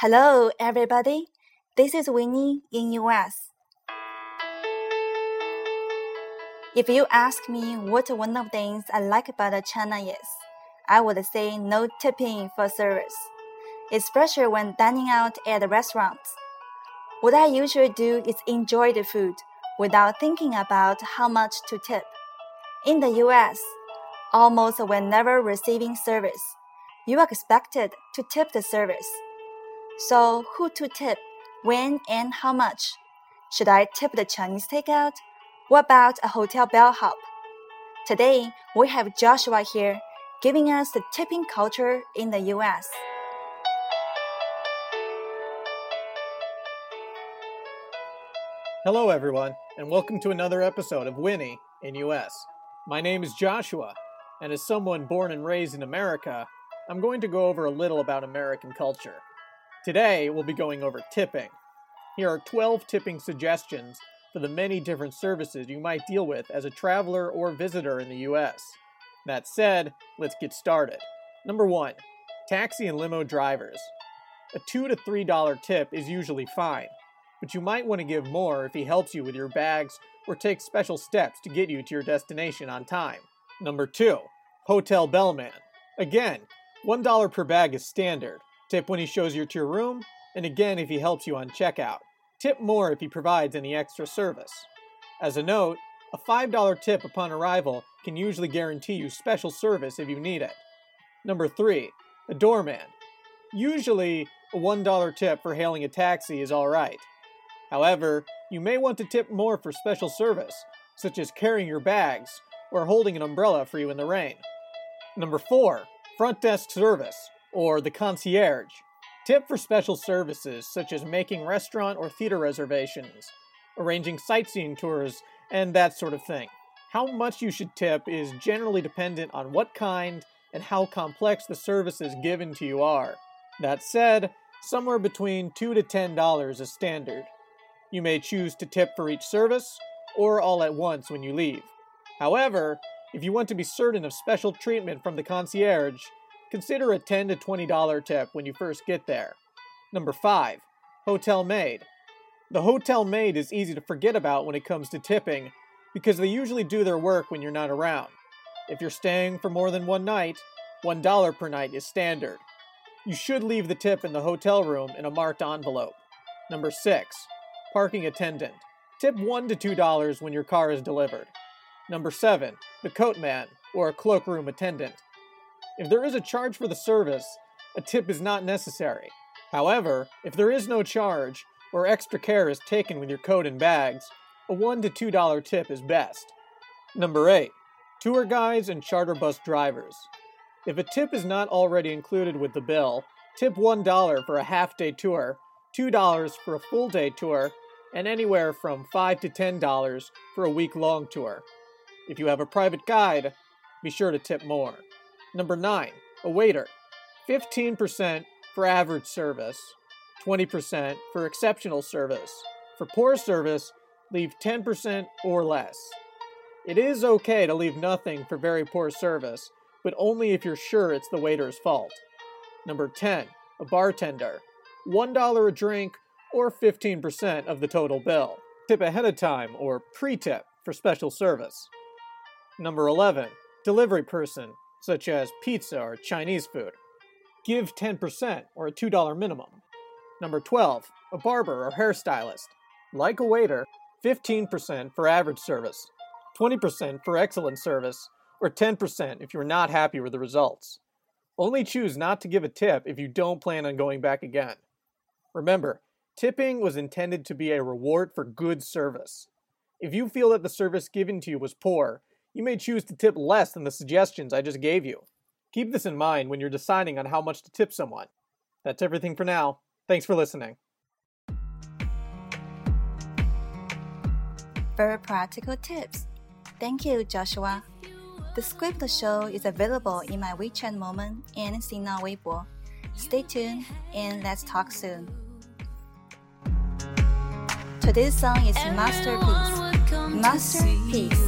Hello, everybody. This is Winnie in US. If you ask me what one of the things I like about China is, I would say no tipping for service, especially when dining out at restaurants. What I usually do is enjoy the food without thinking about how much to tip. In the US, almost whenever receiving service, you are expected to tip the service. So, who to tip, when, and how much? Should I tip the Chinese takeout? What about a hotel bellhop? Today, we have Joshua here giving us the tipping culture in the US. Hello, everyone, and welcome to another episode of Winnie in US. My name is Joshua, and as someone born and raised in America, I'm going to go over a little about American culture. Today, we'll be going over tipping. Here are 12 tipping suggestions for the many different services you might deal with as a traveler or visitor in the US. That said, let's get started. Number 1 Taxi and limo drivers. A 2 to $3 tip is usually fine, but you might want to give more if he helps you with your bags or takes special steps to get you to your destination on time. Number 2 Hotel bellman. Again, $1 per bag is standard, Tip when he shows you to your room, and again if he helps you on checkout. Tip more if he provides any extra service. As a note, a $5 tip upon arrival can usually guarantee you special service if you need it. Number 3. A doorman. Usually, a $1 tip for hailing a taxi is alright. However, you may want to tip more for special service, such as carrying your bags or holding an umbrella for you in the rain. Number 4. Front desk service or the concierge. Tip for special services such as making restaurant or theater reservations, arranging sightseeing tours, and that sort of thing. How much you should tip is generally dependent on what kind and how complex the services given to you are. That said, somewhere between 2 to $10 is standard. You may choose to tip for each service or all at once when you leave. However, if you want to be certain of special treatment from the concierge, Consider a 10 to $20 tip when you first get there. Number 5. Hotel maid. The hotel maid is easy to forget about when it comes to tipping because they usually do their work when you're not around. If you're staying for more than one night, $1 per night is standard. You should leave the tip in the hotel room in a marked envelope. Number 6. Parking attendant. Tip $1 to $2 when your car is delivered. Number 7. The coat man, or a cloakroom attendant. If there is a charge for the service, a tip is not necessary. However, if there is no charge, or extra care is taken with your coat and bags, a $1 to $2 tip is best. Number 8. Tour guides and charter bus drivers. If a tip is not already included with the bill, tip $1 for a half day tour, $2 for a full day tour, and anywhere from 5 to $10 for a week long tour. If you have a private guide, be sure to tip more. Number 9. A waiter. 15% for average service, 20% for exceptional service. For poor service, leave 10% or less. It is okay to leave nothing for very poor service, but only if you're sure it's the waiter's fault. Number 10. A bartender. $1 a drink or 15% of the total bill. Tip ahead of time or pre tip for special service. Number 11. Delivery person such as pizza or Chinese food. Give 10% or a $2 minimum. Number 12, a barber or hairstylist. Like a waiter, 15% for average service, 20% for excellent service, or 10% if you're not happy with the results. Only choose not to give a tip if you don't plan on going back again. Remember, tipping was intended to be a reward for good service. If you feel that the service given to you was poor, you may choose to tip less than the suggestions I just gave you. Keep this in mind when you're deciding on how much to tip someone. That's everything for now. Thanks for listening. Very practical tips. Thank you, Joshua. The script of the show is available in my WeChat moment and Sina Weibo. Stay tuned and let's talk soon. Today's song is Masterpiece. Masterpiece.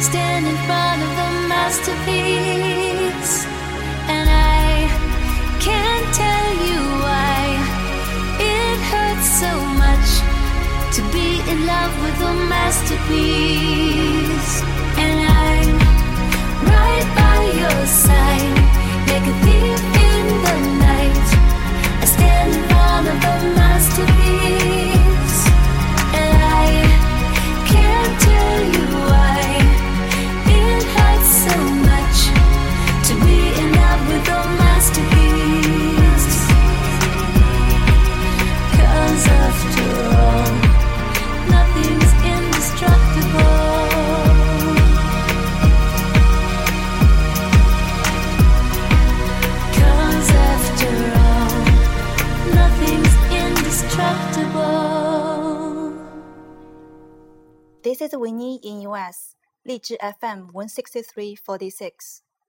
stand in front of the masterpiece. And I can't tell you why it hurts so much to be in love with a masterpiece. This is Winnie in US, 荔枝 FM 16346.